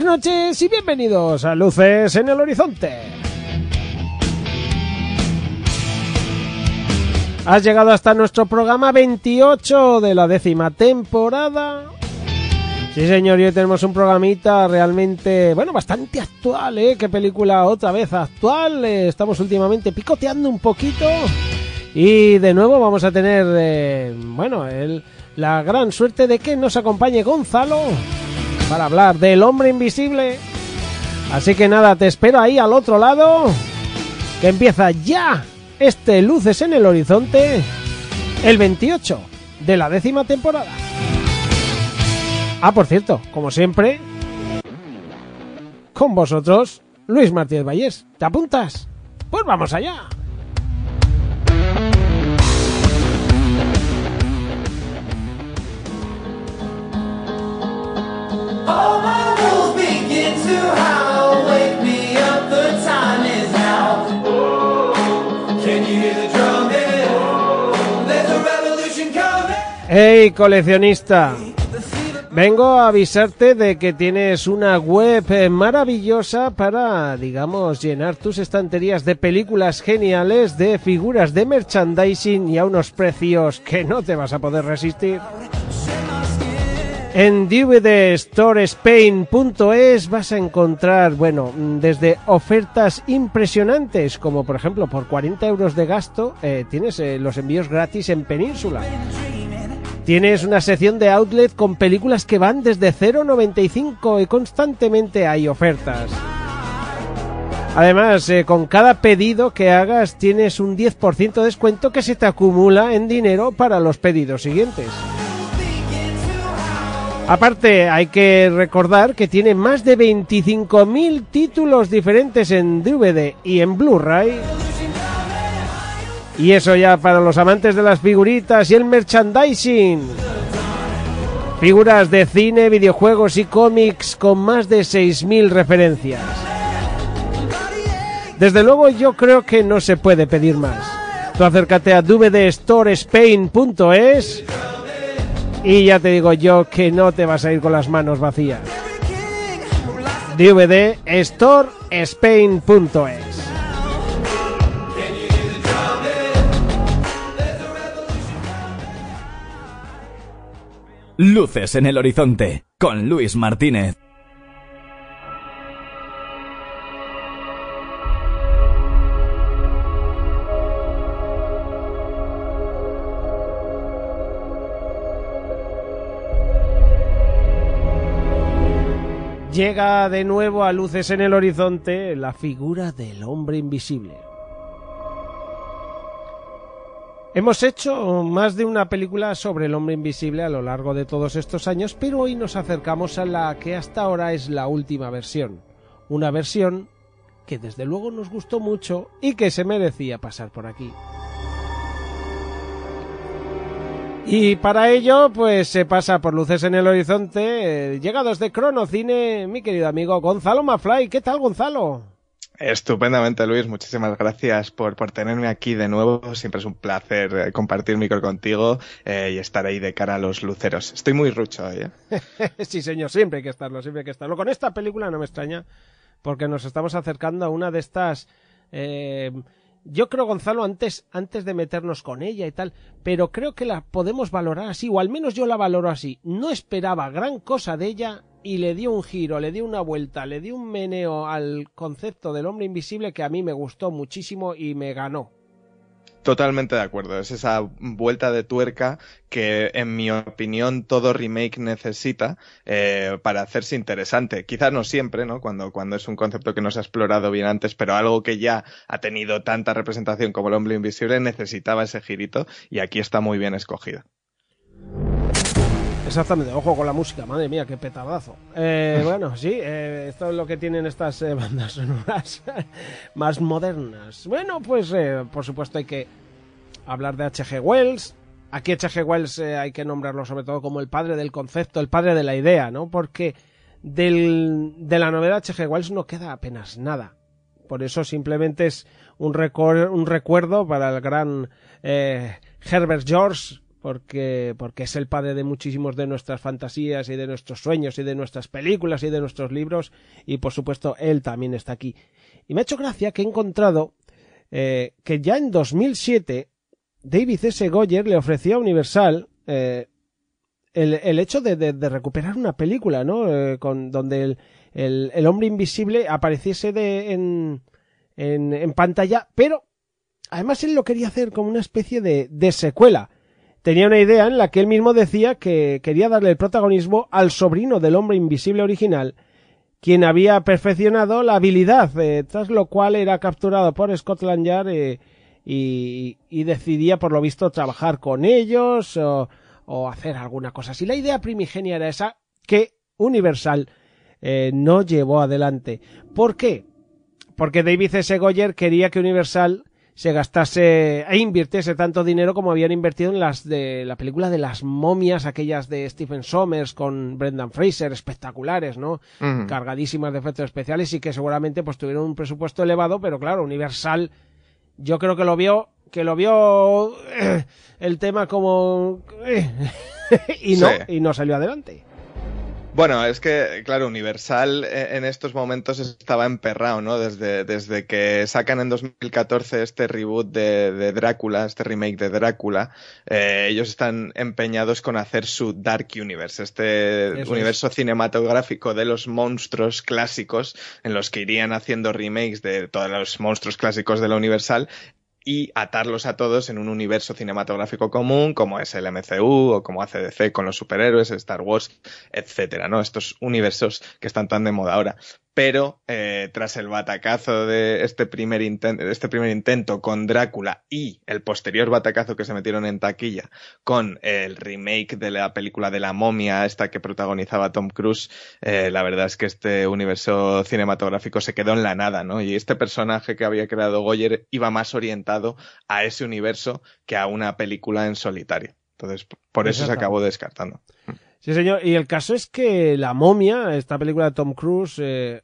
Buenas noches y bienvenidos a Luces en el Horizonte. Has llegado hasta nuestro programa 28 de la décima temporada. Sí, señor, y hoy tenemos un programita realmente, bueno, bastante actual, ¿eh? ¿Qué película otra vez actual? Eh, estamos últimamente picoteando un poquito. Y de nuevo vamos a tener, eh, bueno, el, la gran suerte de que nos acompañe Gonzalo para hablar del hombre invisible. Así que nada, te espero ahí al otro lado, que empieza ya este Luces en el Horizonte, el 28 de la décima temporada. Ah, por cierto, como siempre, con vosotros, Luis Martínez Vallés. ¿Te apuntas? Pues vamos allá. Hey, coleccionista. Vengo a avisarte de que tienes una web eh, maravillosa para, digamos, llenar tus estanterías de películas geniales, de figuras de merchandising y a unos precios que no te vas a poder resistir. En dvdstorespain.es vas a encontrar, bueno, desde ofertas impresionantes, como por ejemplo por 40 euros de gasto eh, tienes eh, los envíos gratis en Península. Tienes una sección de outlet con películas que van desde 0,95 y constantemente hay ofertas. Además, eh, con cada pedido que hagas tienes un 10% de descuento que se te acumula en dinero para los pedidos siguientes. Aparte, hay que recordar que tiene más de 25.000 títulos diferentes en DVD y en Blu-ray. Y eso ya para los amantes de las figuritas y el merchandising. Figuras de cine, videojuegos y cómics con más de 6.000 referencias. Desde luego yo creo que no se puede pedir más. Tú acércate a dvdstorespain.es y ya te digo yo que no te vas a ir con las manos vacías. dvdstorespain.es Luces en el horizonte con Luis Martínez. Llega de nuevo a luces en el horizonte la figura del hombre invisible. Hemos hecho más de una película sobre el hombre invisible a lo largo de todos estos años, pero hoy nos acercamos a la que hasta ahora es la última versión. Una versión que desde luego nos gustó mucho y que se merecía pasar por aquí. Y para ello, pues se pasa por luces en el horizonte, eh, llegados de Cronocine, mi querido amigo Gonzalo Mafly. ¿Qué tal, Gonzalo? Estupendamente, Luis. Muchísimas gracias por, por tenerme aquí de nuevo. Siempre es un placer eh, compartir micro contigo eh, y estar ahí de cara a los luceros. Estoy muy rucho hoy, ¿eh? sí, señor, siempre hay que estarlo, siempre hay que estarlo. Con esta película no me extraña, porque nos estamos acercando a una de estas. eh, yo creo, Gonzalo, antes, antes de meternos con ella y tal, pero creo que la podemos valorar así, o al menos yo la valoro así. No esperaba gran cosa de ella y le dio un giro, le dio una vuelta, le dio un meneo al concepto del hombre invisible que a mí me gustó muchísimo y me ganó. Totalmente de acuerdo. Es esa vuelta de tuerca que, en mi opinión, todo remake necesita eh, para hacerse interesante. Quizás no siempre, ¿no? Cuando, cuando es un concepto que no se ha explorado bien antes, pero algo que ya ha tenido tanta representación como el hombre invisible necesitaba ese girito y aquí está muy bien escogido. Exactamente, ojo con la música, madre mía, qué petardazo. Eh, bueno, sí, eh, esto es lo que tienen estas eh, bandas sonoras más modernas. Bueno, pues por supuesto hay que hablar de H.G. Wells. Aquí H.G. Wells hay que nombrarlo sobre todo como el padre del concepto, el padre de la idea, ¿no? Porque del, de la novela H.G. Wells no queda apenas nada. Por eso simplemente es un, recor- un recuerdo para el gran Herbert George, porque, porque es el padre de muchísimos de nuestras fantasías y de nuestros sueños y de nuestras películas y de nuestros libros, y por supuesto él también está aquí. Y me ha hecho gracia que he encontrado eh, que ya en 2007 David S. Goyer le ofreció a Universal eh, el, el hecho de, de- recuperar una película, ¿no? Eh, con, donde el, el, el hombre invisible apareciese de, en, en, en pantalla, pero además él lo quería hacer como una especie de, de secuela. Tenía una idea en la que él mismo decía que quería darle el protagonismo al sobrino del hombre invisible original, quien había perfeccionado la habilidad, eh, tras lo cual era capturado por Scotland Yard eh, y, decidía, por lo visto, trabajar con ellos o, o hacer alguna cosa así. La idea primigenia era esa que Universal eh, no llevó adelante. ¿Por qué? Porque David S. Goyer quería que Universal se gastase e invirtiese tanto dinero como habían invertido en las de la película de las momias, aquellas de Stephen Sommers con Brendan Fraser, espectaculares, ¿no? Cargadísimas de efectos especiales y que seguramente pues tuvieron un presupuesto elevado, pero claro, Universal yo creo que lo vio que lo vio eh, el tema como eh, y no Sí. y no salió adelante. Bueno, es que, claro, Universal eh, en estos momentos estaba emperrado, ¿no? Desde, desde que sacan en 2014 este reboot de, de Drácula, este remake de Drácula, eh, ellos están empeñados con hacer su Dark Universe, este Eso universo cinematográfico de los monstruos clásicos, en los que irían haciendo remakes de todos los monstruos clásicos de la Universal y atarlos a todos en un universo cinematográfico común, como es el MCU o como hace DC con los superhéroes, Star Wars, etcétera, ¿no? Estos universos que están tan de moda ahora. Pero eh, tras el batacazo de este primer, inten- este primer intento con Drácula y el posterior batacazo que se metieron en taquilla con el remake de la película de la momia, esta que protagonizaba Tom Cruise, eh, la verdad es que este universo cinematográfico se quedó en la nada, ¿no? Y este personaje que había creado Goyer iba más orientado a ese universo que a una película en solitario. Entonces, por eso se acabó descartando. Sí, señor. Y el caso es que La momia, esta película de Tom Cruise, eh,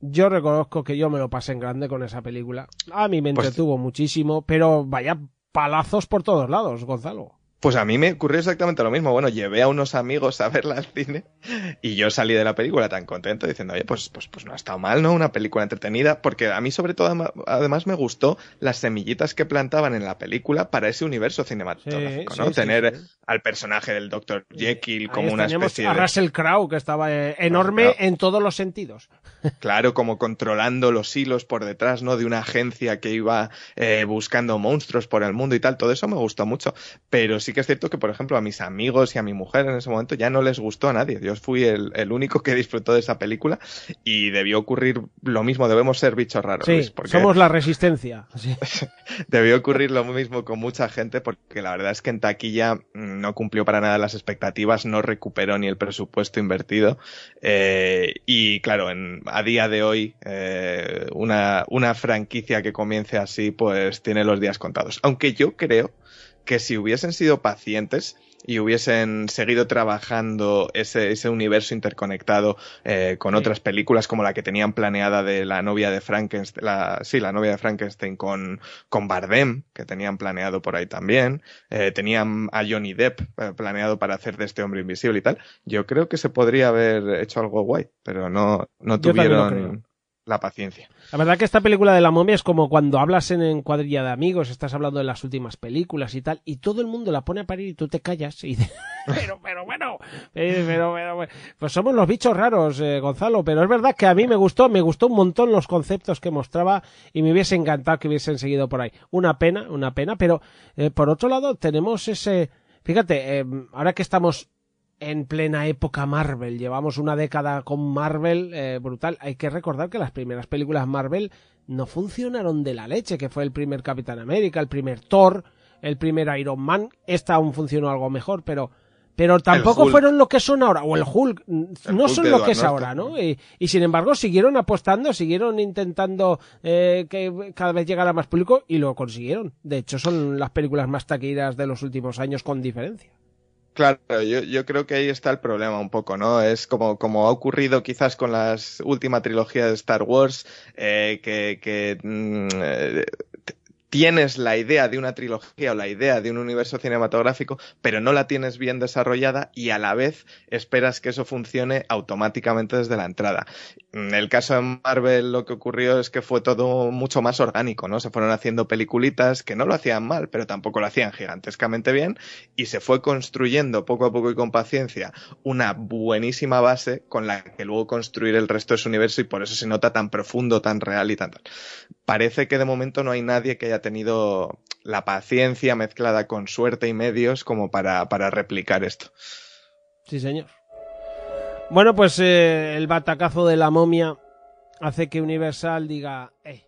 yo reconozco que yo me lo pasé en grande con esa película. A mí me Pues- entretuvo muchísimo, pero vaya palazos por todos lados, Gonzalo. Pues a mí me ocurrió exactamente lo mismo. Bueno, llevé a unos amigos a verla al cine y yo salí de la película tan contento diciendo, oye, pues, pues, pues no ha estado mal, ¿no? Una película entretenida, porque a mí sobre todo además me gustó las semillitas que plantaban en la película para ese universo cinematográfico, Sí, ¿no? sí, Tener sí. al personaje del Dr. Jekyll Ahí como una especie a de... Russell Crowe, que estaba eh, enorme en todos los sentidos. Claro, como controlando los hilos por detrás, ¿no? De una agencia que iba eh, buscando monstruos por el mundo y tal. Todo eso me gustó mucho. Pero sí que es cierto que, por ejemplo, a mis amigos y a mi mujer en ese momento ya no les gustó a nadie. Yo fui el, el único que disfrutó de esa película y debió ocurrir lo mismo. Debemos ser bichos raros, Sí, Luis, porque somos la resistencia. Sí. debió ocurrir lo mismo con mucha gente porque la verdad es que en taquilla mm, no cumplió para nada las expectativas, no recuperó ni el presupuesto invertido eh, y claro, en, a día de hoy eh, una, una franquicia que comience así pues tiene los días contados. Aunque yo creo que si hubiesen sido pacientes y hubiesen seguido trabajando ese, ese universo interconectado eh, con otras películas como la que tenían planeada de la novia de Frankenstein, la, sí, la novia de Frankenstein con, con Bardem, que tenían planeado por ahí también, eh, tenían a Johnny Depp eh, planeado para hacer de este hombre invisible y tal, yo creo que se podría haber hecho algo guay, pero no, no tuvieron la paciencia. La verdad que esta película de la momia es como cuando hablas en, cuadrilla de amigos, estás hablando de las últimas películas y tal, y todo el mundo la pone a parir y tú te callas y pero, pero bueno, eh, pero, pero, bueno". pues somos los bichos raros, eh, Gonzalo, pero es verdad que a mí me gustó, me gustó un montón los conceptos que mostraba y me hubiese encantado que hubiesen seguido por ahí. Una pena, una pena, pero eh, por otro lado tenemos ese, fíjate, eh, ahora que estamos en plena época Marvel. Llevamos una década con Marvel eh, brutal. Hay que recordar que las primeras películas Marvel no funcionaron de la leche, que fue el primer Capitán América, el primer Thor, el primer Iron Man. Esta aún funcionó algo mejor, pero pero tampoco fueron lo que son ahora, o el Hulk, no Hulk son lo que es ahora, ¿no? Y, y sin embargo siguieron apostando, siguieron intentando eh, que cada vez llegara más público y lo consiguieron. De hecho, son las películas más taquilleras de los últimos años con diferencia. Claro, yo, yo creo que ahí está el problema un poco, ¿no? Es como, como ha ocurrido quizás con la última trilogía de Star Wars, eh, que, que mm, eh, tienes la idea de una trilogía o la idea de un universo cinematográfico, pero no la tienes bien desarrollada y a la vez esperas que eso funcione automáticamente desde la entrada. En el caso de Marvel lo que ocurrió es que fue todo mucho más orgánico, ¿no? Se fueron haciendo peliculitas que no lo hacían mal, pero tampoco lo hacían gigantescamente bien y se fue construyendo poco a poco y con paciencia una buenísima base con la que luego construir el resto de su universo y por eso se nota tan profundo, tan real y tan tal. Parece que de momento no hay nadie que haya tenido la paciencia mezclada con suerte y medios como para, para replicar esto. Sí, señor. Bueno, pues eh, el batacazo de la momia hace que Universal diga, eh,